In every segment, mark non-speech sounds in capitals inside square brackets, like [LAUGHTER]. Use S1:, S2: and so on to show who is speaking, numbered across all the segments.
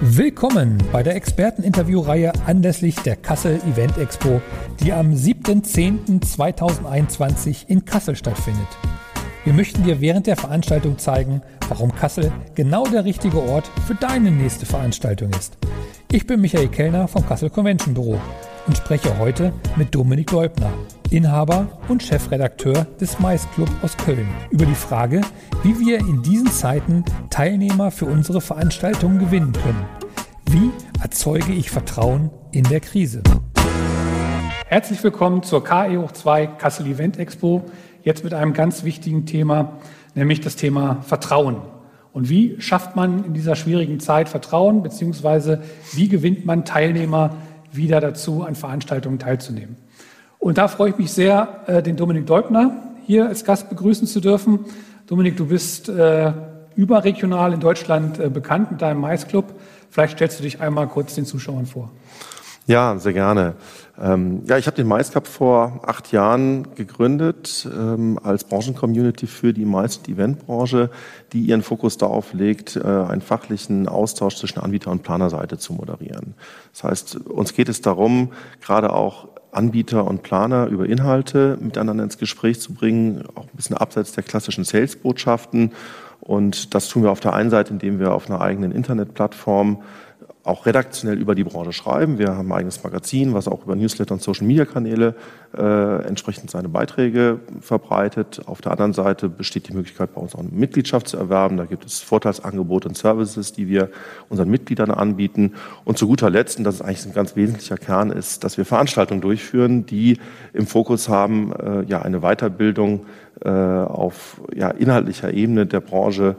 S1: Willkommen bei der Experteninterviewreihe anlässlich der Kassel Event Expo, die am 7.10.2021 in Kassel stattfindet. Wir möchten dir während der Veranstaltung zeigen, warum Kassel genau der richtige Ort für deine nächste Veranstaltung ist. Ich bin Michael Kellner vom Kassel Convention Büro und spreche heute mit Dominik Leubner, Inhaber und Chefredakteur des Mais Club aus Köln, über die Frage, wie wir in diesen Zeiten Teilnehmer für unsere Veranstaltungen gewinnen können. Wie erzeuge ich Vertrauen in der Krise? Herzlich willkommen zur KE hoch 2 Kassel Event Expo. Jetzt mit einem ganz wichtigen Thema, nämlich das Thema Vertrauen. Und wie schafft man in dieser schwierigen Zeit Vertrauen, beziehungsweise wie gewinnt man Teilnehmer wieder dazu, an Veranstaltungen teilzunehmen? Und da freue ich mich sehr, äh, den Dominik Deubner hier als Gast begrüßen zu dürfen. Dominik, du bist äh, überregional in Deutschland äh, bekannt mit deinem Maisclub. Vielleicht stellst du dich einmal kurz den Zuschauern vor.
S2: Ja, sehr gerne. Ähm, ja, ich habe den Mais Cup vor acht Jahren gegründet ähm, als Branchencommunity für die Mais- und Eventbranche, die ihren Fokus darauf legt, äh, einen fachlichen Austausch zwischen Anbieter- und Planerseite zu moderieren. Das heißt, uns geht es darum, gerade auch Anbieter und Planer über Inhalte miteinander ins Gespräch zu bringen, auch ein bisschen abseits der klassischen Sales-Botschaften. Und das tun wir auf der einen Seite, indem wir auf einer eigenen Internetplattform auch redaktionell über die Branche schreiben. Wir haben ein eigenes Magazin, was auch über Newsletter und Social-Media-Kanäle äh, entsprechend seine Beiträge verbreitet. Auf der anderen Seite besteht die Möglichkeit, bei uns auch eine Mitgliedschaft zu erwerben. Da gibt es Vorteilsangebote und Services, die wir unseren Mitgliedern anbieten. Und zu guter Letzt, und das ist eigentlich ein ganz wesentlicher Kern, ist, dass wir Veranstaltungen durchführen, die im Fokus haben, äh, ja, eine Weiterbildung äh, auf ja, inhaltlicher Ebene der Branche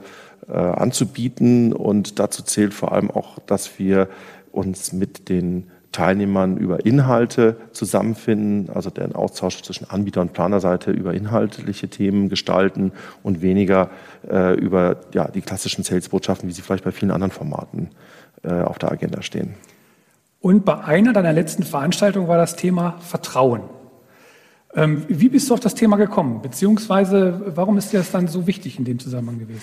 S2: anzubieten. Und dazu zählt vor allem auch, dass wir uns mit den Teilnehmern über Inhalte zusammenfinden, also den Austausch zwischen Anbieter- und Planerseite über inhaltliche Themen gestalten und weniger äh, über ja, die klassischen Sales-Botschaften, wie sie vielleicht bei vielen anderen Formaten äh, auf der Agenda stehen.
S1: Und bei einer deiner letzten Veranstaltungen war das Thema Vertrauen. Ähm, wie bist du auf das Thema gekommen? Beziehungsweise warum ist dir das dann so wichtig in dem Zusammenhang gewesen?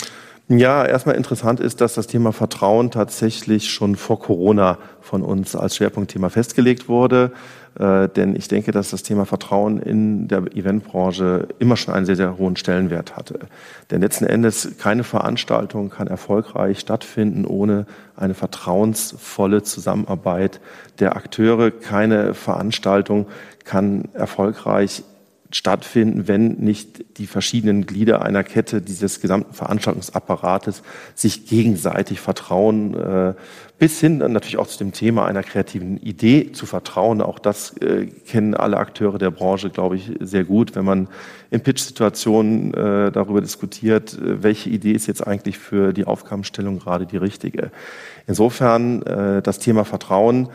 S2: Ja, erstmal interessant ist, dass das Thema Vertrauen tatsächlich schon vor Corona von uns als Schwerpunktthema festgelegt wurde. Äh, denn ich denke, dass das Thema Vertrauen in der Eventbranche immer schon einen sehr, sehr hohen Stellenwert hatte. Denn letzten Endes keine Veranstaltung kann erfolgreich stattfinden ohne eine vertrauensvolle Zusammenarbeit der Akteure. Keine Veranstaltung kann erfolgreich stattfinden, wenn nicht die verschiedenen Glieder einer Kette dieses gesamten Veranstaltungsapparates sich gegenseitig vertrauen, äh, bis hin dann natürlich auch zu dem Thema einer kreativen Idee zu vertrauen. Auch das äh, kennen alle Akteure der Branche, glaube ich, sehr gut, wenn man in Pitch-Situationen äh, darüber diskutiert, welche Idee ist jetzt eigentlich für die Aufgabenstellung gerade die richtige. Insofern das Thema Vertrauen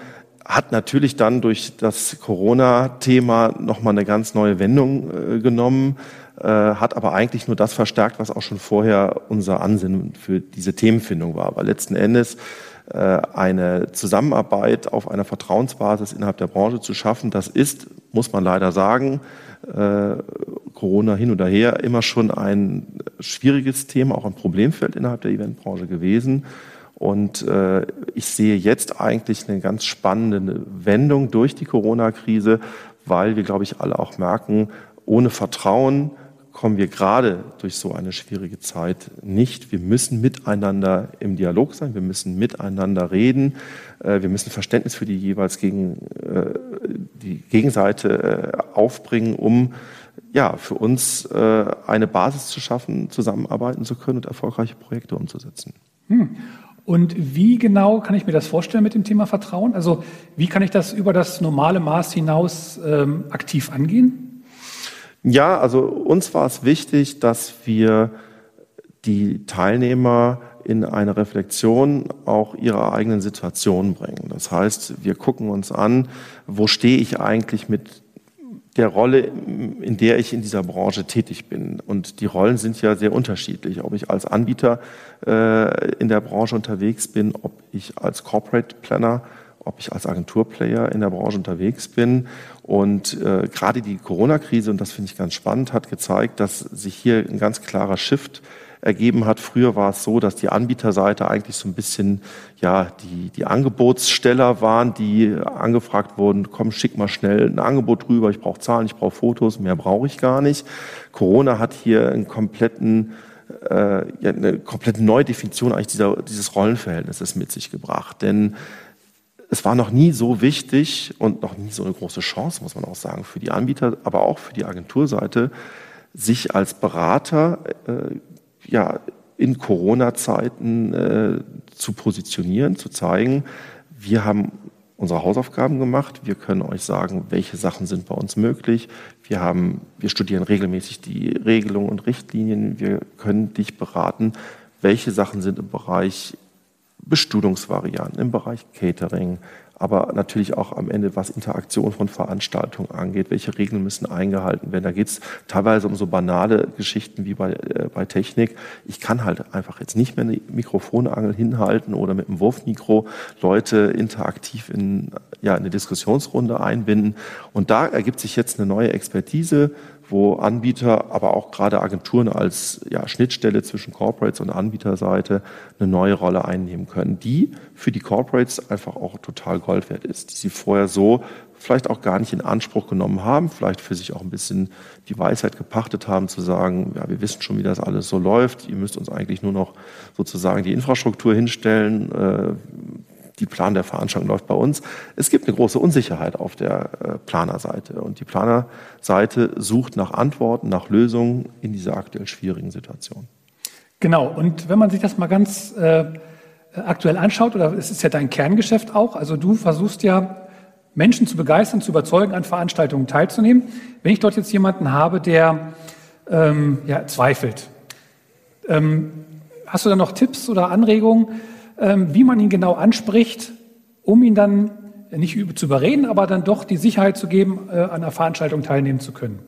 S2: hat natürlich dann durch das Corona-Thema nochmal eine ganz neue Wendung äh, genommen, äh, hat aber eigentlich nur das verstärkt, was auch schon vorher unser Ansinnen für diese Themenfindung war. Aber letzten Endes äh, eine Zusammenarbeit auf einer Vertrauensbasis innerhalb der Branche zu schaffen, das ist, muss man leider sagen, äh, Corona hin oder her, immer schon ein schwieriges Thema, auch ein Problemfeld innerhalb der Eventbranche gewesen. Und äh, ich sehe jetzt eigentlich eine ganz spannende Wendung durch die Corona-Krise, weil wir, glaube ich, alle auch merken, ohne Vertrauen kommen wir gerade durch so eine schwierige Zeit nicht. Wir müssen miteinander im Dialog sein, wir müssen miteinander reden, äh, wir müssen Verständnis für die jeweils gegen äh, die Gegenseite äh, aufbringen, um ja, für uns eine Basis zu schaffen, zusammenarbeiten zu können und erfolgreiche Projekte umzusetzen.
S1: Hm. Und wie genau kann ich mir das vorstellen mit dem Thema Vertrauen? Also wie kann ich das über das normale Maß hinaus ähm, aktiv angehen?
S2: Ja, also uns war es wichtig, dass wir die Teilnehmer in eine Reflexion auch ihrer eigenen Situation bringen. Das heißt, wir gucken uns an, wo stehe ich eigentlich mit der Rolle, in der ich in dieser Branche tätig bin. Und die Rollen sind ja sehr unterschiedlich. Ob ich als Anbieter äh, in der Branche unterwegs bin, ob ich als Corporate Planner, ob ich als Agenturplayer in der Branche unterwegs bin. Und äh, gerade die Corona-Krise, und das finde ich ganz spannend, hat gezeigt, dass sich hier ein ganz klarer Shift ergeben hat. Früher war es so, dass die Anbieterseite eigentlich so ein bisschen ja die, die Angebotssteller waren, die angefragt wurden, komm, schick mal schnell ein Angebot rüber, ich brauche Zahlen, ich brauche Fotos, mehr brauche ich gar nicht. Corona hat hier einen kompletten äh, ja, eine komplette Neudefinition eigentlich dieser, dieses Rollenverhältnisses mit sich gebracht. Denn es war noch nie so wichtig und noch nie so eine große Chance, muss man auch sagen, für die Anbieter, aber auch für die Agenturseite, sich als Berater äh, ja, in Corona-Zeiten äh, zu positionieren, zu zeigen, wir haben unsere Hausaufgaben gemacht. Wir können euch sagen, welche Sachen sind bei uns möglich. Wir, haben, wir studieren regelmäßig die Regelungen und Richtlinien. Wir können dich beraten, welche Sachen sind im Bereich Bestuhlungsvarianten, im Bereich Catering, aber natürlich auch am Ende, was Interaktion von Veranstaltungen angeht, welche Regeln müssen eingehalten werden. Da geht es teilweise um so banale Geschichten wie bei, äh, bei Technik. Ich kann halt einfach jetzt nicht mehr eine Mikrofonangel hinhalten oder mit einem Wurfmikro Leute interaktiv in ja, eine Diskussionsrunde einbinden. Und da ergibt sich jetzt eine neue Expertise, wo Anbieter, aber auch gerade Agenturen als ja, Schnittstelle zwischen Corporates und Anbieterseite eine neue Rolle einnehmen können, die für die Corporates einfach auch total Gold wert ist, die sie vorher so vielleicht auch gar nicht in Anspruch genommen haben, vielleicht für sich auch ein bisschen die Weisheit gepachtet haben, zu sagen, ja, wir wissen schon, wie das alles so läuft, ihr müsst uns eigentlich nur noch sozusagen die Infrastruktur hinstellen, äh, die Plan der Veranstaltung läuft bei uns. Es gibt eine große Unsicherheit auf der äh, Planerseite und die Planerseite sucht nach Antworten, nach Lösungen in dieser aktuell schwierigen Situation.
S1: Genau, und wenn man sich das mal ganz äh, aktuell anschaut, oder es ist ja dein Kerngeschäft auch, also du versuchst ja Menschen zu begeistern, zu überzeugen, an Veranstaltungen teilzunehmen. Wenn ich dort jetzt jemanden habe, der ähm, ja, zweifelt, ähm, hast du da noch Tipps oder Anregungen, wie man ihn genau anspricht, um ihn dann nicht zu überreden, aber dann doch die Sicherheit zu geben, äh, an einer Veranstaltung teilnehmen zu können.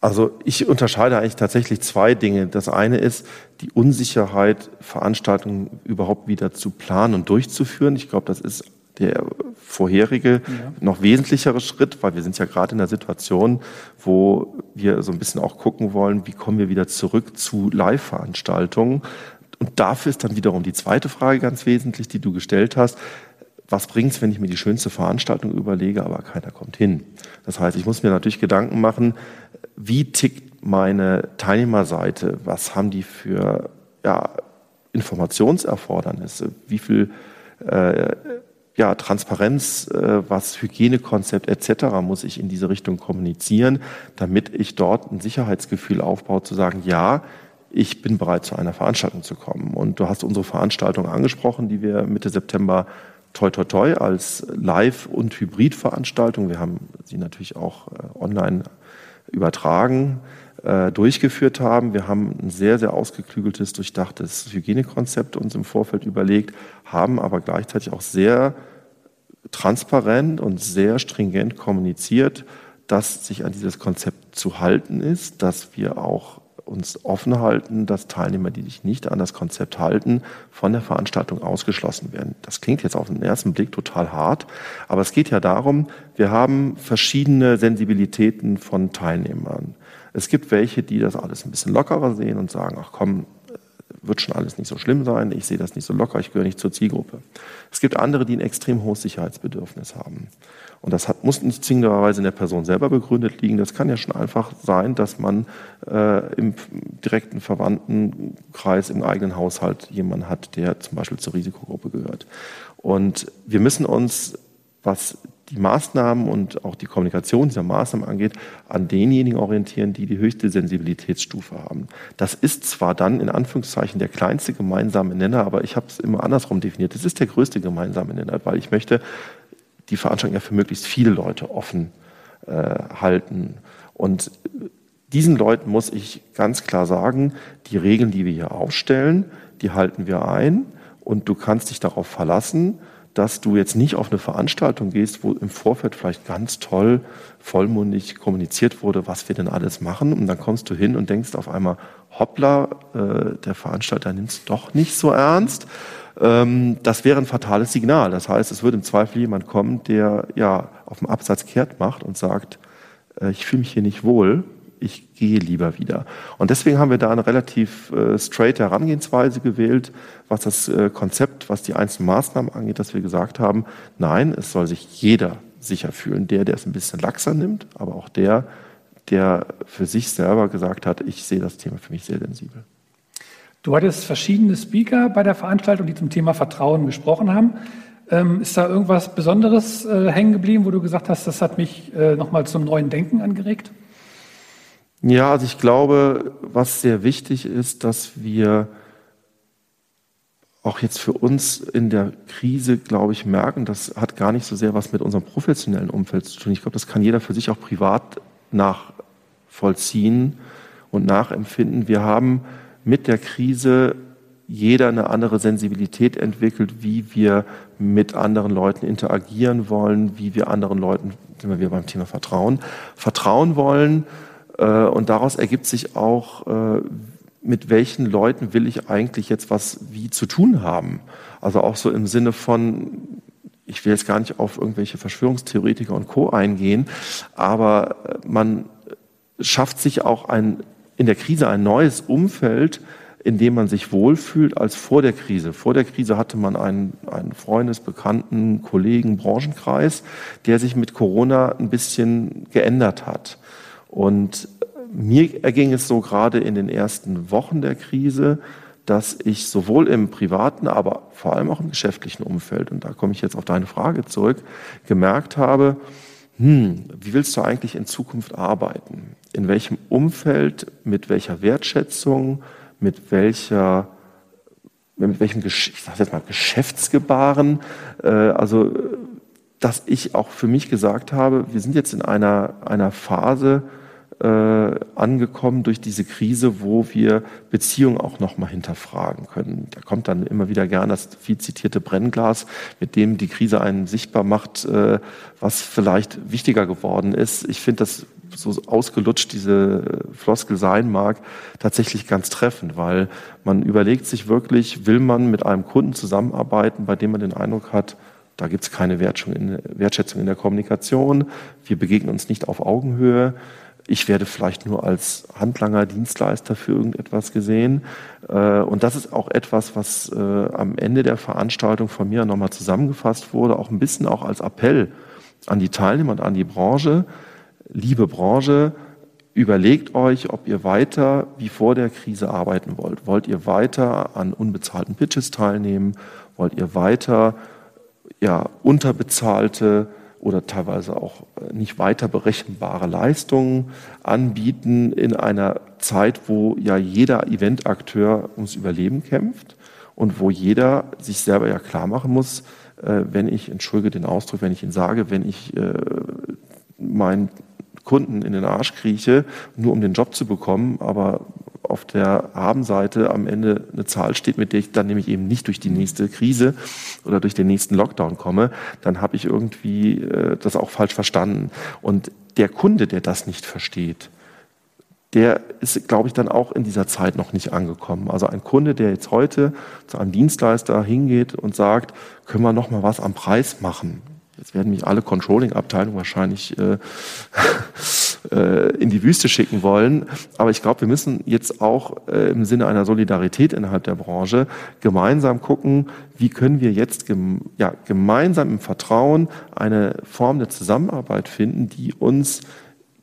S2: Also ich unterscheide eigentlich tatsächlich zwei Dinge. Das eine ist die Unsicherheit, Veranstaltungen überhaupt wieder zu planen und durchzuführen. Ich glaube, das ist der vorherige, ja. noch wesentlichere Schritt, weil wir sind ja gerade in einer Situation, wo wir so ein bisschen auch gucken wollen, wie kommen wir wieder zurück zu Live-Veranstaltungen. Und dafür ist dann wiederum die zweite Frage ganz wesentlich, die du gestellt hast. Was bringt es, wenn ich mir die schönste Veranstaltung überlege, aber keiner kommt hin? Das heißt, ich muss mir natürlich Gedanken machen, wie tickt meine Teilnehmerseite? Was haben die für ja, Informationserfordernisse? Wie viel äh, ja, Transparenz, äh, was Hygienekonzept etc. muss ich in diese Richtung kommunizieren, damit ich dort ein Sicherheitsgefühl aufbaue, zu sagen, ja, ich bin bereit, zu einer Veranstaltung zu kommen. Und du hast unsere Veranstaltung angesprochen, die wir Mitte September toi toi toi als Live- und Hybrid-Veranstaltung, wir haben sie natürlich auch äh, online übertragen, äh, durchgeführt haben. Wir haben ein sehr, sehr ausgeklügeltes, durchdachtes Hygienekonzept uns im Vorfeld überlegt, haben aber gleichzeitig auch sehr transparent und sehr stringent kommuniziert, dass sich an dieses Konzept zu halten ist, dass wir auch uns offen halten, dass Teilnehmer, die sich nicht an das Konzept halten, von der Veranstaltung ausgeschlossen werden. Das klingt jetzt auf den ersten Blick total hart, aber es geht ja darum, wir haben verschiedene Sensibilitäten von Teilnehmern. Es gibt welche, die das alles ein bisschen lockerer sehen und sagen, ach komm, wird schon alles nicht so schlimm sein, ich sehe das nicht so locker, ich gehöre nicht zur Zielgruppe. Es gibt andere, die ein extrem hohes Sicherheitsbedürfnis haben. Und das hat, muss nicht zwingenderweise in der Person selber begründet liegen. Das kann ja schon einfach sein, dass man äh, im direkten Verwandtenkreis, im eigenen Haushalt jemanden hat, der zum Beispiel zur Risikogruppe gehört. Und wir müssen uns, was die Maßnahmen und auch die Kommunikation dieser Maßnahmen angeht, an denjenigen orientieren, die die höchste Sensibilitätsstufe haben. Das ist zwar dann in Anführungszeichen der kleinste gemeinsame Nenner, aber ich habe es immer andersrum definiert. Es ist der größte gemeinsame Nenner, weil ich möchte die Veranstaltung ja für möglichst viele Leute offen äh, halten. Und diesen Leuten muss ich ganz klar sagen, die Regeln, die wir hier aufstellen, die halten wir ein und du kannst dich darauf verlassen, dass du jetzt nicht auf eine Veranstaltung gehst, wo im Vorfeld vielleicht ganz toll vollmundig kommuniziert wurde, was wir denn alles machen. Und dann kommst du hin und denkst auf einmal, hoppla, äh, der Veranstalter nimmt es doch nicht so ernst. Ähm, das wäre ein fatales Signal. Das heißt, es würde im Zweifel jemand kommen, der ja auf dem Absatz kehrt macht und sagt, äh, ich fühle mich hier nicht wohl, ich gehe lieber wieder. Und deswegen haben wir da eine relativ äh, straight Herangehensweise gewählt, was das äh, Konzept, was die einzelnen Maßnahmen angeht, dass wir gesagt haben, nein, es soll sich jeder sicher fühlen. Der, der es ein bisschen laxer nimmt, aber auch der, der für sich selber gesagt hat, ich sehe das Thema für mich sehr sensibel.
S1: Du hattest verschiedene Speaker bei der Veranstaltung, die zum Thema Vertrauen gesprochen haben. Ähm, ist da irgendwas Besonderes äh, hängen geblieben, wo du gesagt hast, das hat mich äh, nochmal zum neuen Denken angeregt?
S2: Ja, also ich glaube, was sehr wichtig ist, dass wir auch jetzt für uns in der Krise, glaube ich, merken, das hat gar nicht so sehr was mit unserem professionellen Umfeld zu tun. Ich glaube, das kann jeder für sich auch privat nachvollziehen und nachempfinden. Wir haben mit der Krise jeder eine andere Sensibilität entwickelt, wie wir mit anderen Leuten interagieren wollen, wie wir anderen Leuten, sind wir wieder beim Thema Vertrauen, vertrauen wollen. Äh, und daraus ergibt sich auch, äh, mit welchen Leuten will ich eigentlich jetzt was wie zu tun haben. Also auch so im Sinne von, ich will jetzt gar nicht auf irgendwelche Verschwörungstheoretiker und Co. eingehen, aber äh, man schafft sich auch ein, in der Krise ein neues Umfeld, in dem man sich wohlfühlt als vor der Krise. Vor der Krise hatte man einen, einen Freundes-, Bekannten-, Kollegen-, Branchenkreis, der sich mit Corona ein bisschen geändert hat. Und mir erging es so gerade in den ersten Wochen der Krise, dass ich sowohl im privaten, aber vor allem auch im geschäftlichen Umfeld, und da komme ich jetzt auf deine Frage zurück, gemerkt habe, hm, wie willst du eigentlich in Zukunft arbeiten? In welchem Umfeld, mit welcher Wertschätzung, mit welcher mit welchem ich sag jetzt mal Geschäftsgebaren, äh, also dass ich auch für mich gesagt habe, wir sind jetzt in einer einer Phase, äh, angekommen durch diese Krise, wo wir Beziehungen auch noch mal hinterfragen können. Da kommt dann immer wieder gern das viel zitierte Brennglas, mit dem die Krise einen sichtbar macht, äh, was vielleicht wichtiger geworden ist. Ich finde das so ausgelutscht diese Floskel sein mag, tatsächlich ganz treffend, weil man überlegt sich wirklich, will man mit einem Kunden zusammenarbeiten, bei dem man den Eindruck hat, da gibt es keine Wertschätzung in der Kommunikation, wir begegnen uns nicht auf Augenhöhe, ich werde vielleicht nur als Handlanger, Dienstleister für irgendetwas gesehen. Äh, und das ist auch etwas, was äh, am Ende der Veranstaltung von mir nochmal zusammengefasst wurde, auch ein bisschen auch als Appell an die Teilnehmer und an die Branche. Liebe Branche, überlegt euch, ob ihr weiter wie vor der Krise arbeiten wollt. Wollt ihr weiter an unbezahlten Pitches teilnehmen? Wollt ihr weiter ja, unterbezahlte oder teilweise auch äh, nicht weiter berechenbare Leistungen anbieten in einer Zeit, wo ja jeder Eventakteur ums Überleben kämpft und wo jeder sich selber ja klar machen muss, äh, wenn ich, entschuldige den Ausdruck, wenn ich ihn sage, wenn ich äh, meinen Kunden in den Arsch krieche, nur um den Job zu bekommen, aber auf der Habenseite am Ende eine Zahl steht, mit der ich dann nämlich eben nicht durch die nächste Krise oder durch den nächsten Lockdown komme, dann habe ich irgendwie äh, das auch falsch verstanden. Und der Kunde, der das nicht versteht, der ist, glaube ich, dann auch in dieser Zeit noch nicht angekommen. Also ein Kunde, der jetzt heute zu einem Dienstleister hingeht und sagt, können wir noch mal was am Preis machen? Jetzt werden mich alle Controlling-Abteilungen wahrscheinlich äh, [LAUGHS] äh, in die Wüste schicken wollen. Aber ich glaube, wir müssen jetzt auch äh, im Sinne einer Solidarität innerhalb der Branche gemeinsam gucken, wie können wir jetzt gem ja, gemeinsam im Vertrauen eine Form der Zusammenarbeit finden, die uns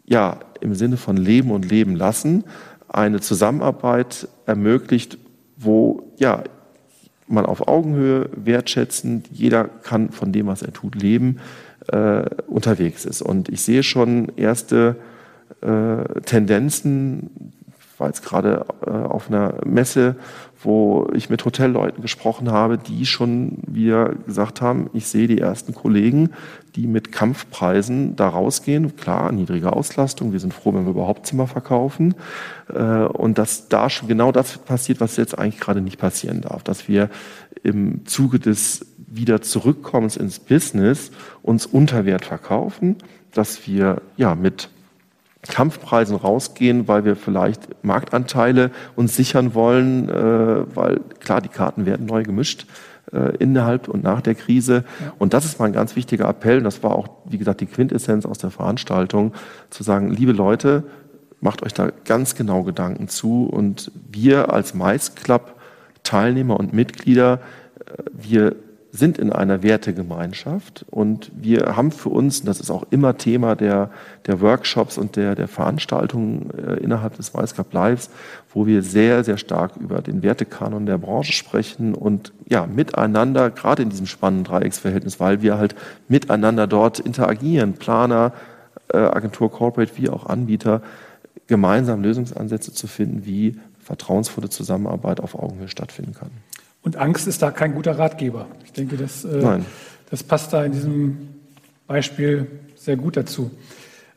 S2: ja im Sinne von Leben und Leben lassen, eine Zusammenarbeit ermöglicht, wo ja man auf Augenhöhe wertschätzend, jeder kann von dem, was er tut, leben, äh, unterwegs ist. Und ich sehe schon erste äh, Tendenzen. War jetzt gerade äh, auf einer Messe, wo ich mit Hotelleuten gesprochen habe, die schon wieder gesagt haben, ich sehe die ersten Kollegen, die mit Kampfpreisen da rausgehen. Klar, niedrige Auslastung, wir sind froh, wenn wir überhaupt Zimmer verkaufen. Äh, und dass da schon genau das passiert, was jetzt eigentlich gerade nicht passieren darf. Dass wir im Zuge des wieder Zurückkommens ins Business uns unter Wert verkaufen, dass wir ja mit Kampfpreisen rausgehen, weil wir vielleicht Marktanteile uns sichern wollen, äh, weil klar, die Karten werden neu gemischt äh, innerhalb und nach der Krise. Ja. Und das ist mal ein ganz wichtiger Appell. Und das war auch, wie gesagt, die Quintessenz aus der Veranstaltung, zu sagen, liebe Leute, macht euch da ganz genau Gedanken zu. Und wir als Mais Club Teilnehmer und Mitglieder, äh, wir sind in einer Wertegemeinschaft und wir haben für uns, und das ist auch immer Thema der, der Workshops und der, der Veranstaltungen äh, innerhalb des MyScup Lives, wo wir sehr, sehr stark über den Wertekanon der Branche sprechen und ja, miteinander, gerade in diesem spannenden Dreiecksverhältnis, weil wir halt miteinander dort interagieren, Planer, äh, Agentur Corporate wie auch Anbieter, gemeinsam Lösungsansätze zu finden, wie vertrauensvolle Zusammenarbeit auf Augenhöhe stattfinden kann.
S1: Und Angst ist da kein guter Ratgeber. Ich denke, das, äh, das passt da in diesem Beispiel sehr gut dazu.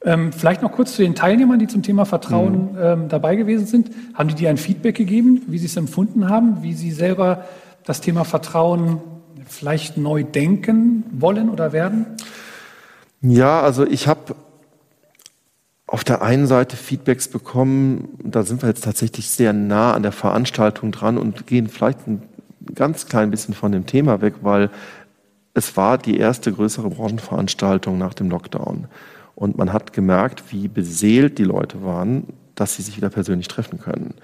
S1: Ähm, vielleicht noch kurz zu den Teilnehmern, die zum Thema Vertrauen mhm. ähm, dabei gewesen sind. Haben die dir ein Feedback gegeben, wie sie es empfunden haben, wie sie selber das Thema Vertrauen vielleicht neu denken wollen oder werden?
S2: Ja, also ich habe auf der einen Seite Feedbacks bekommen, da sind wir jetzt tatsächlich sehr nah an der Veranstaltung dran und gehen vielleicht ein ganz klein bisschen von dem Thema weg, weil es war die erste größere Branchenveranstaltung nach dem Lockdown. Und man hat gemerkt, wie beseelt die Leute waren, dass sie sich wieder persönlich treffen können.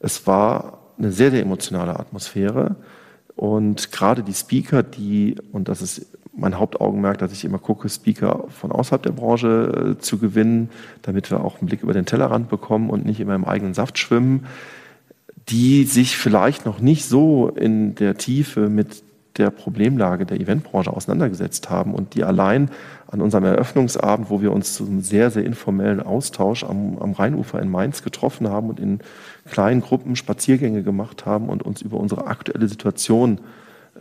S2: Es war eine sehr, sehr emotionale Atmosphäre. Und gerade die Speaker, die, und das ist mein Hauptaugenmerk, dass ich immer gucke, Speaker von außerhalb der Branche äh, zu gewinnen, damit wir auch einen Blick über den Tellerrand bekommen und nicht immer im eigenen Saft schwimmen die sich vielleicht noch nicht so in der Tiefe mit der Problemlage der Eventbranche auseinandergesetzt haben und die allein an unserem Eröffnungsabend, wo wir uns zu einem sehr, sehr informellen Austausch am, am Rheinufer in Mainz getroffen haben und in kleinen Gruppen Spaziergänge gemacht haben und uns über unsere aktuelle Situation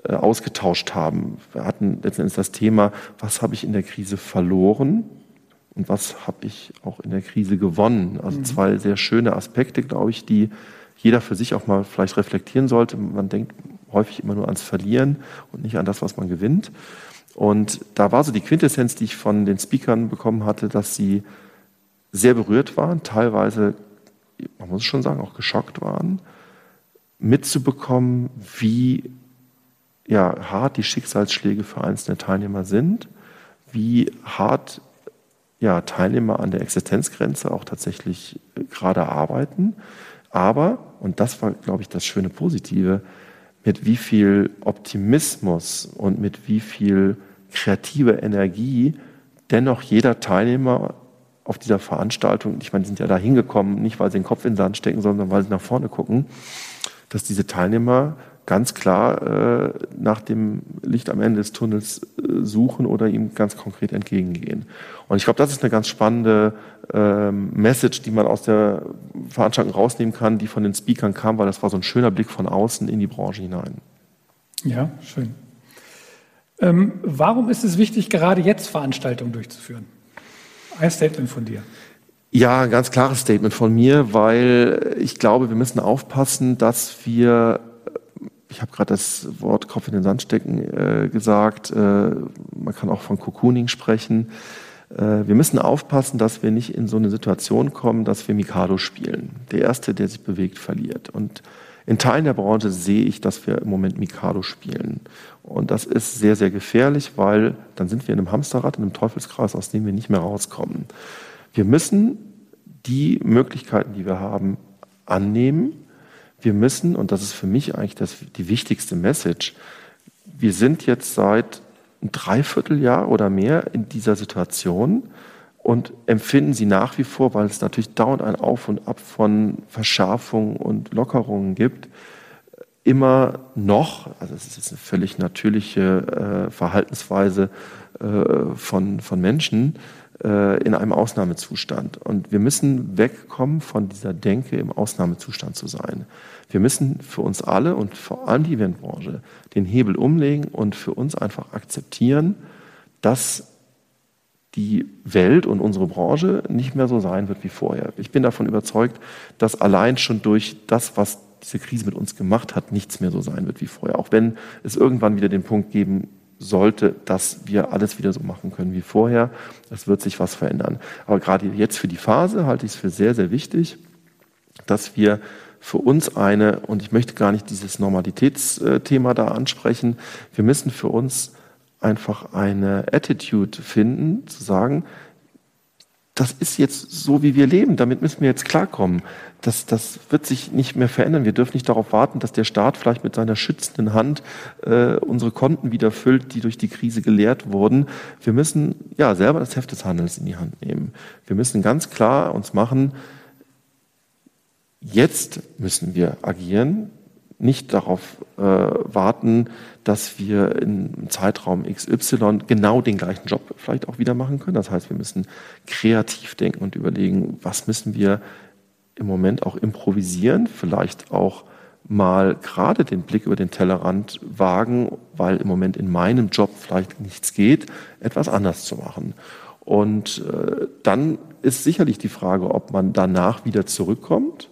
S2: äh, ausgetauscht haben. Wir hatten letztendlich das Thema, was habe ich in der Krise verloren und was habe ich auch in der Krise gewonnen. Also mhm. zwei sehr schöne Aspekte, glaube ich, die jeder für sich auch mal vielleicht reflektieren sollte. Man denkt häufig immer nur ans Verlieren und nicht an das, was man gewinnt. Und da war so die Quintessenz, die ich von den Speakern bekommen hatte, dass sie sehr berührt waren, teilweise, man muss schon sagen, auch geschockt waren, mitzubekommen, wie ja, hart die Schicksalsschläge für einzelne Teilnehmer sind, wie hart ja, Teilnehmer an der Existenzgrenze auch tatsächlich gerade arbeiten, aber, und das war, glaube ich, das schöne Positive, mit wie viel Optimismus und mit wie viel kreativer Energie dennoch jeder Teilnehmer auf dieser Veranstaltung, ich meine, die sind ja da hingekommen, nicht weil sie den Kopf in den Sand stecken, sondern weil sie nach vorne gucken, dass diese Teilnehmer ganz klar äh, nach dem Licht am Ende des Tunnels äh, suchen oder ihm ganz konkret entgegengehen. Und ich glaube, das ist eine ganz spannende ähm, Message, die man aus der Veranstaltung rausnehmen kann, die von den Speakern kam, weil das war so ein schöner Blick von außen in die Branche hinein.
S1: Ja, schön. Ähm, warum ist es wichtig, gerade jetzt Veranstaltungen durchzuführen? Ein Statement von dir.
S2: Ja, ein ganz klares Statement von mir, weil ich glaube, wir müssen aufpassen, dass wir ich habe gerade das Wort Kopf in den Sand stecken äh, gesagt. Äh, man kann auch von Cocooning sprechen. Äh, wir müssen aufpassen, dass wir nicht in so eine Situation kommen, dass wir Mikado spielen. Der Erste, der sich bewegt, verliert. Und in Teilen der Branche sehe ich, dass wir im Moment Mikado spielen. Und das ist sehr, sehr gefährlich, weil dann sind wir in einem Hamsterrad, in einem Teufelskreis, aus dem wir nicht mehr rauskommen. Wir müssen die Möglichkeiten, die wir haben, annehmen wir müssen, und das ist für mich eigentlich das, die wichtigste Message, wir sind jetzt seit ein Dreivierteljahr oder mehr in dieser Situation und empfinden sie nach wie vor, weil es natürlich dauernd ein Auf und Ab von Verschärfungen und Lockerungen gibt, immer noch, also es ist jetzt eine völlig natürliche äh, Verhaltensweise äh, von, von Menschen, in einem Ausnahmezustand. Und wir müssen wegkommen von dieser Denke, im Ausnahmezustand zu sein. Wir müssen für uns alle und vor allem die Eventbranche den Hebel umlegen und für uns einfach akzeptieren, dass die Welt und unsere Branche nicht mehr so sein wird wie vorher. Ich bin davon überzeugt, dass allein schon durch das, was diese Krise mit uns gemacht hat, nichts mehr so sein wird wie vorher. Auch wenn es irgendwann wieder den Punkt geben sollte, dass wir alles wieder so machen können wie vorher. Es wird sich was verändern. Aber gerade jetzt für die Phase halte ich es für sehr, sehr wichtig, dass wir für uns eine, und ich möchte gar nicht dieses Normalitätsthema da ansprechen, wir müssen für uns einfach eine Attitude finden, zu sagen, das ist jetzt so, wie wir leben. Damit müssen wir jetzt klarkommen. Das, das wird sich nicht mehr verändern. Wir dürfen nicht darauf warten, dass der Staat vielleicht mit seiner schützenden Hand äh, unsere Konten wieder füllt, die durch die Krise geleert wurden. Wir müssen ja selber das Heft des Handels in die Hand nehmen. Wir müssen ganz klar uns machen, jetzt müssen wir agieren nicht darauf äh, warten, dass wir im Zeitraum XY genau den gleichen Job vielleicht auch wieder machen können. Das heißt, wir müssen kreativ denken und überlegen, was müssen wir im Moment auch improvisieren, vielleicht auch mal gerade den Blick über den Tellerrand wagen, weil im Moment in meinem Job vielleicht nichts geht, etwas anders zu machen. Und äh, dann ist sicherlich die Frage, ob man danach wieder zurückkommt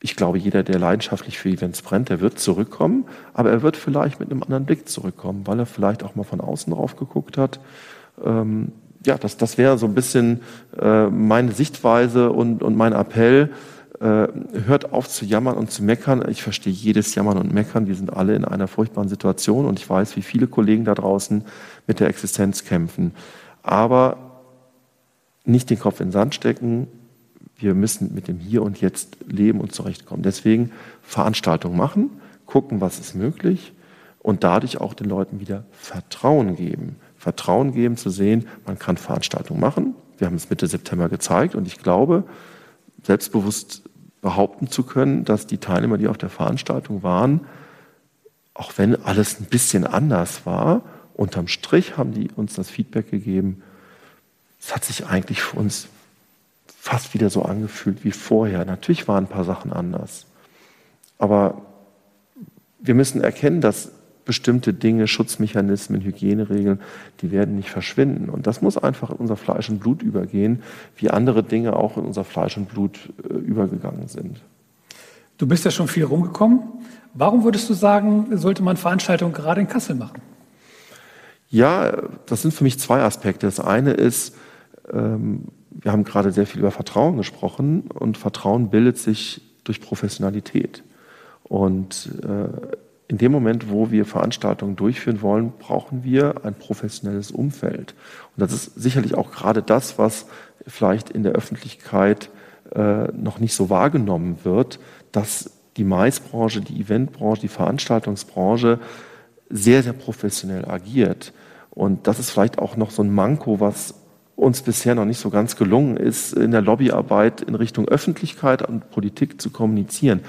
S2: ich glaube, jeder, der leidenschaftlich für Events brennt, der wird zurückkommen, aber er wird vielleicht mit einem anderen Blick zurückkommen, weil er vielleicht auch mal von außen drauf geguckt hat. Ähm, ja, das, das wäre so ein bisschen äh, meine Sichtweise und, und mein Appell. Äh, hört auf zu jammern und zu meckern. Ich verstehe jedes Jammern und Meckern. Wir sind alle in einer furchtbaren Situation und ich weiß, wie viele Kollegen da draußen mit der Existenz kämpfen. Aber nicht den Kopf in den Sand stecken, wir müssen mit dem Hier und Jetzt leben und zurechtkommen. Deswegen Veranstaltungen machen, gucken, was ist möglich und dadurch auch den Leuten wieder Vertrauen geben. Vertrauen geben zu sehen, man kann Veranstaltungen machen. Wir haben es Mitte September gezeigt und ich glaube, selbstbewusst behaupten zu können, dass die Teilnehmer, die auf der Veranstaltung waren, auch wenn alles ein bisschen anders war, unterm Strich haben die uns das Feedback gegeben, es hat sich eigentlich für uns fast wieder so angefühlt wie vorher. Natürlich waren ein paar Sachen anders. Aber wir müssen erkennen, dass bestimmte Dinge, Schutzmechanismen, Hygieneregeln, die werden nicht verschwinden. Und das muss einfach in unser Fleisch und Blut übergehen, wie andere Dinge auch in unser Fleisch und Blut äh, übergegangen sind.
S1: Du bist ja schon viel rumgekommen. Warum würdest du sagen, sollte man Veranstaltungen gerade in Kassel machen?
S2: Ja, das sind für mich zwei Aspekte. Das eine ist, ähm, wir haben gerade sehr viel über Vertrauen gesprochen und Vertrauen bildet sich durch Professionalität. Und äh, in dem Moment, wo wir Veranstaltungen durchführen wollen, brauchen wir ein professionelles Umfeld. Und das ist sicherlich auch gerade das, was vielleicht in der Öffentlichkeit äh, noch nicht so wahrgenommen wird, dass die Maisbranche, die Eventbranche, die Veranstaltungsbranche sehr, sehr professionell agiert. Und das ist vielleicht auch noch so ein Manko, was uns bisher noch nicht so ganz gelungen ist, in der Lobbyarbeit in Richtung Öffentlichkeit und Politik zu kommunizieren.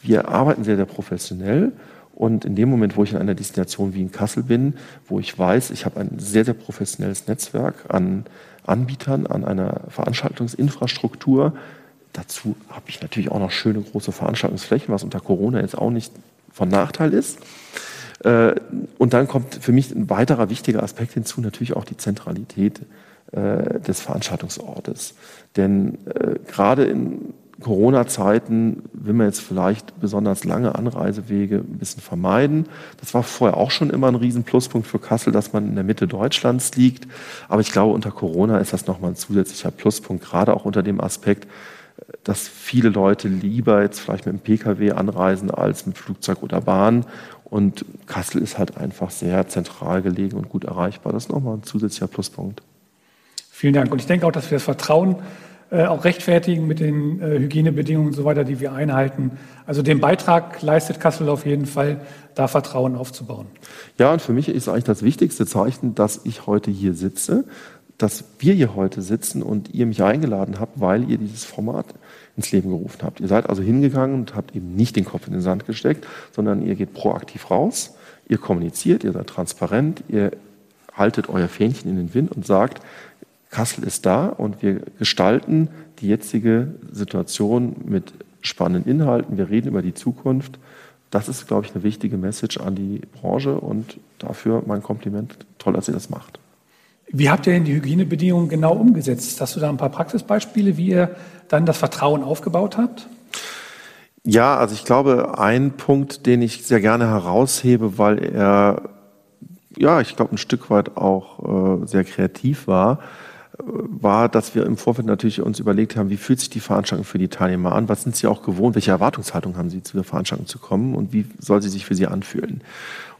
S2: Wir arbeiten sehr, sehr professionell. Und in dem Moment, wo ich in einer Destination wie in Kassel bin, wo ich weiß, ich habe ein sehr, sehr professionelles Netzwerk an Anbietern, an einer Veranstaltungsinfrastruktur, dazu habe ich natürlich auch noch schöne große Veranstaltungsflächen, was unter Corona jetzt auch nicht von Nachteil ist. Äh, und dann kommt für mich ein weiterer wichtiger Aspekt hinzu, natürlich auch die Zentralität äh, des Veranstaltungsortes. Denn äh, gerade in Corona-Zeiten will man jetzt vielleicht besonders lange Anreisewege ein bisschen vermeiden. Das war vorher auch schon immer ein Riesenpluspunkt für Kassel, dass man in der Mitte Deutschlands liegt. Aber ich glaube, unter Corona ist das nochmal ein zusätzlicher Pluspunkt, gerade auch unter dem Aspekt, dass viele Leute lieber jetzt vielleicht mit dem Pkw anreisen als mit Flugzeug oder Bahn. Und Kassel ist halt einfach sehr zentral gelegen und gut erreichbar. Das ist nochmal ein zusätzlicher Pluspunkt.
S1: Vielen Dank. Und ich denke auch, dass wir das Vertrauen äh, auch rechtfertigen mit den äh, Hygienebedingungen und so weiter, die wir einhalten. Also den Beitrag leistet Kassel auf jeden Fall, da Vertrauen aufzubauen.
S2: Ja, und für mich ist eigentlich das wichtigste Zeichen, dass ich heute hier sitze, dass wir hier heute sitzen und ihr mich eingeladen habt, weil ihr dieses Format ins Leben gerufen habt. Ihr seid also hingegangen und habt eben nicht den Kopf in den Sand gesteckt, sondern ihr geht proaktiv raus, ihr kommuniziert, ihr seid transparent, ihr haltet euer Fähnchen in den Wind und sagt, Kassel ist da und wir gestalten die jetzige Situation mit spannenden Inhalten. Wir reden über die Zukunft. Das ist, glaube ich, eine wichtige Message an die Branche und dafür mein Kompliment. Toll, dass ihr das macht.
S1: Wie habt ihr denn die Hygienebedingungen genau umgesetzt? Hast du da ein paar Praxisbeispiele, wie ihr dann das Vertrauen aufgebaut habt?
S2: Ja, also ich glaube, ein Punkt, den ich sehr gerne heraushebe, weil er, ja, ich glaube, ein Stück weit auch äh, sehr kreativ war, war, dass wir im Vorfeld natürlich uns überlegt haben, wie fühlt sich die Veranstaltung für die Teilnehmer an, was sind sie auch gewohnt, welche Erwartungshaltung haben sie zu der Veranstaltung zu kommen und wie soll sie sich für sie anfühlen.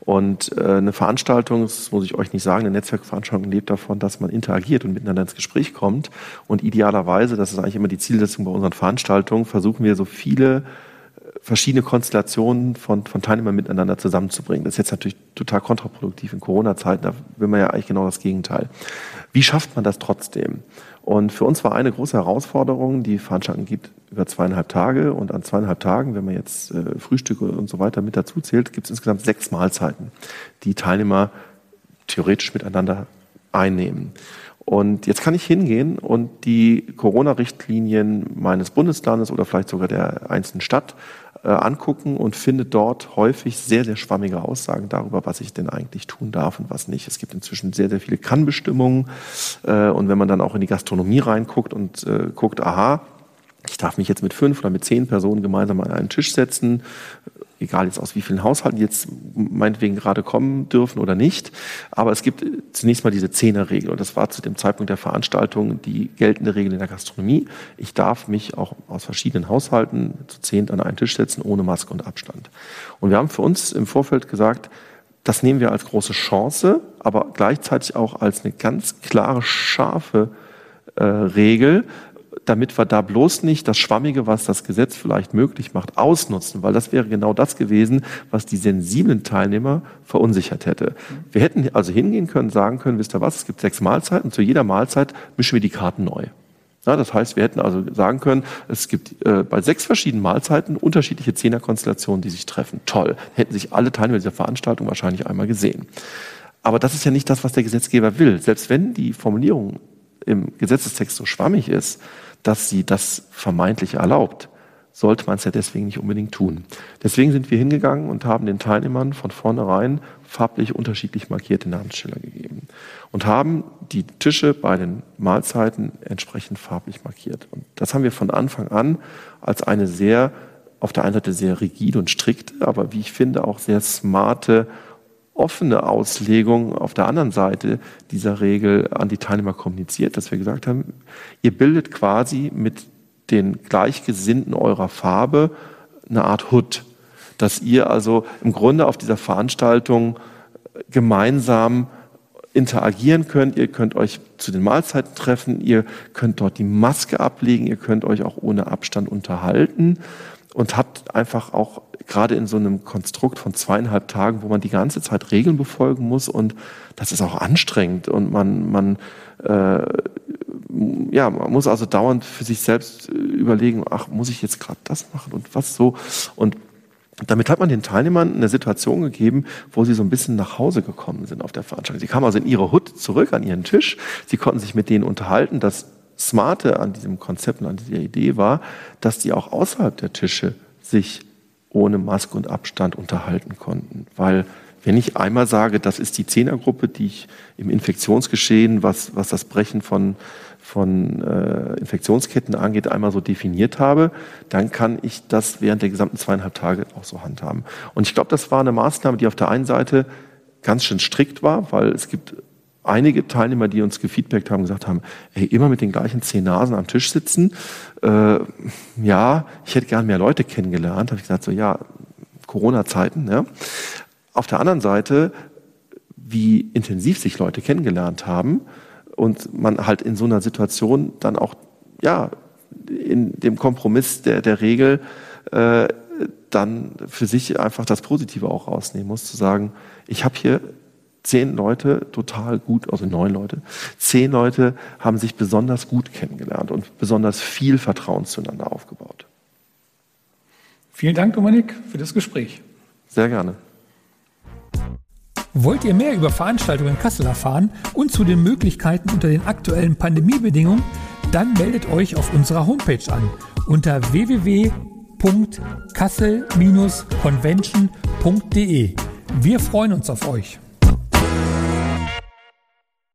S2: Und äh, eine Veranstaltung, das muss ich euch nicht sagen, eine Netzwerkveranstaltung lebt davon, dass man interagiert und miteinander ins Gespräch kommt. Und idealerweise, das ist eigentlich immer die Zielsetzung bei unseren Veranstaltungen, versuchen wir so viele verschiedene Konstellationen von, von Teilnehmern miteinander zusammenzubringen. Das ist jetzt natürlich total kontraproduktiv in Corona-Zeiten, da will man ja eigentlich genau das Gegenteil. Wie schafft man das trotzdem? Und für uns war eine große Herausforderung, die Veranstaltung gibt über zweieinhalb Tage und an zweieinhalb Tagen, wenn man jetzt äh, Frühstücke und so weiter mit dazu zählt, gibt es insgesamt sechs Mahlzeiten, die Teilnehmer theoretisch miteinander einnehmen. Und jetzt kann ich hingehen und die Corona-Richtlinien meines Bundeslandes oder vielleicht sogar der einzelnen Stadt äh, angucken und finde dort häufig sehr, sehr schwammige Aussagen darüber, was ich denn eigentlich tun darf und was nicht. Es gibt inzwischen sehr, sehr viele Kannbestimmungen. Äh, und wenn man dann auch in die Gastronomie reinguckt und äh, guckt, aha, ich darf mich jetzt mit fünf oder mit zehn Personen gemeinsam an einen Tisch setzen, egal jetzt aus wie vielen Haushalten jetzt meinetwegen gerade kommen dürfen oder nicht. Aber es gibt zunächst mal diese Zehnerregel und das war zu dem Zeitpunkt der Veranstaltung die geltende Regel in der Gastronomie. Ich darf mich auch aus verschiedenen Haushalten zu zehnt an einen Tisch setzen, ohne Maske und Abstand. Und wir haben für uns im Vorfeld gesagt, das nehmen wir als große Chance, aber gleichzeitig auch als eine ganz klare, scharfe äh, Regel, damit wir da bloß nicht das Schwammige, was das Gesetz vielleicht möglich macht, ausnutzen, weil das wäre genau das gewesen, was die sensiblen Teilnehmer verunsichert hätte. Wir hätten also hingehen können, sagen können, wisst ihr was, es gibt sechs Mahlzeiten, zu jeder Mahlzeit mischen wir die Karten neu. Ja, das heißt, wir hätten also sagen können, es gibt äh, bei sechs verschiedenen Mahlzeiten unterschiedliche Zehnerkonstellationen, die sich treffen. Toll. Hätten sich alle Teilnehmer dieser Veranstaltung wahrscheinlich einmal gesehen. Aber das ist ja nicht das, was der Gesetzgeber will. Selbst wenn die Formulierung im Gesetzestext so schwammig ist, dass sie das vermeintlich erlaubt, sollte man es ja deswegen nicht unbedingt tun. Deswegen sind wir hingegangen und haben den Teilnehmern von vornherein farblich unterschiedlich markierte Namensschilder gegeben und haben die Tische bei den Mahlzeiten entsprechend farblich markiert. Und das haben wir von Anfang an als eine sehr, auf der einen Seite sehr rigide und strikte, aber wie ich finde auch sehr smarte offene Auslegung auf der anderen Seite dieser Regel an die Teilnehmer kommuniziert, dass wir gesagt haben, ihr bildet quasi mit den Gleichgesinnten eurer Farbe eine Art Hut, dass ihr also im Grunde auf dieser Veranstaltung gemeinsam interagieren könnt. Ihr könnt euch zu den Mahlzeiten treffen, ihr könnt dort die Maske ablegen, ihr könnt euch auch ohne Abstand unterhalten und habt einfach auch gerade in so einem Konstrukt von zweieinhalb Tagen, wo man die ganze Zeit Regeln befolgen muss und das ist auch anstrengend und man, man, äh, ja, man muss also dauernd für sich selbst überlegen, ach, muss ich jetzt gerade das machen und was so und damit hat man den Teilnehmern eine Situation gegeben, wo sie so ein bisschen nach Hause gekommen sind auf der Veranstaltung. Sie kamen also in ihre Hut zurück an ihren Tisch. Sie konnten sich mit denen unterhalten. Das Smarte an diesem Konzept und an dieser Idee war, dass die auch außerhalb der Tische sich ohne Maske und Abstand unterhalten konnten. Weil wenn ich einmal sage, das ist die Zehnergruppe, die ich im Infektionsgeschehen, was, was das Brechen von, von äh, Infektionsketten angeht, einmal so definiert habe, dann kann ich das während der gesamten zweieinhalb Tage auch so handhaben. Und ich glaube, das war eine Maßnahme, die auf der einen Seite ganz schön strikt war, weil es gibt einige Teilnehmer, die uns gefeedbackt haben, gesagt haben, ey, immer mit den gleichen zehn Nasen am Tisch sitzen. Äh, ja, ich hätte gern mehr Leute kennengelernt. Habe ich gesagt, so ja, Corona-Zeiten. Ja. Auf der anderen Seite, wie intensiv sich Leute kennengelernt haben und man halt in so einer Situation dann auch, ja, in dem Kompromiss der, der Regel äh, dann für sich einfach das Positive auch rausnehmen muss, zu sagen, ich habe hier zehn Leute total gut, also neun Leute, zehn Leute haben sich besonders gut kennengelernt und besonders viel Vertrauen zueinander aufgebaut.
S1: Vielen Dank, Dominik, für das Gespräch.
S2: Sehr gerne.
S1: Wollt ihr mehr über Veranstaltungen in Kassel erfahren und zu den Möglichkeiten unter den aktuellen Pandemiebedingungen? Dann meldet euch auf unserer Homepage an unter www.kassel-convention.de. Wir freuen uns auf euch.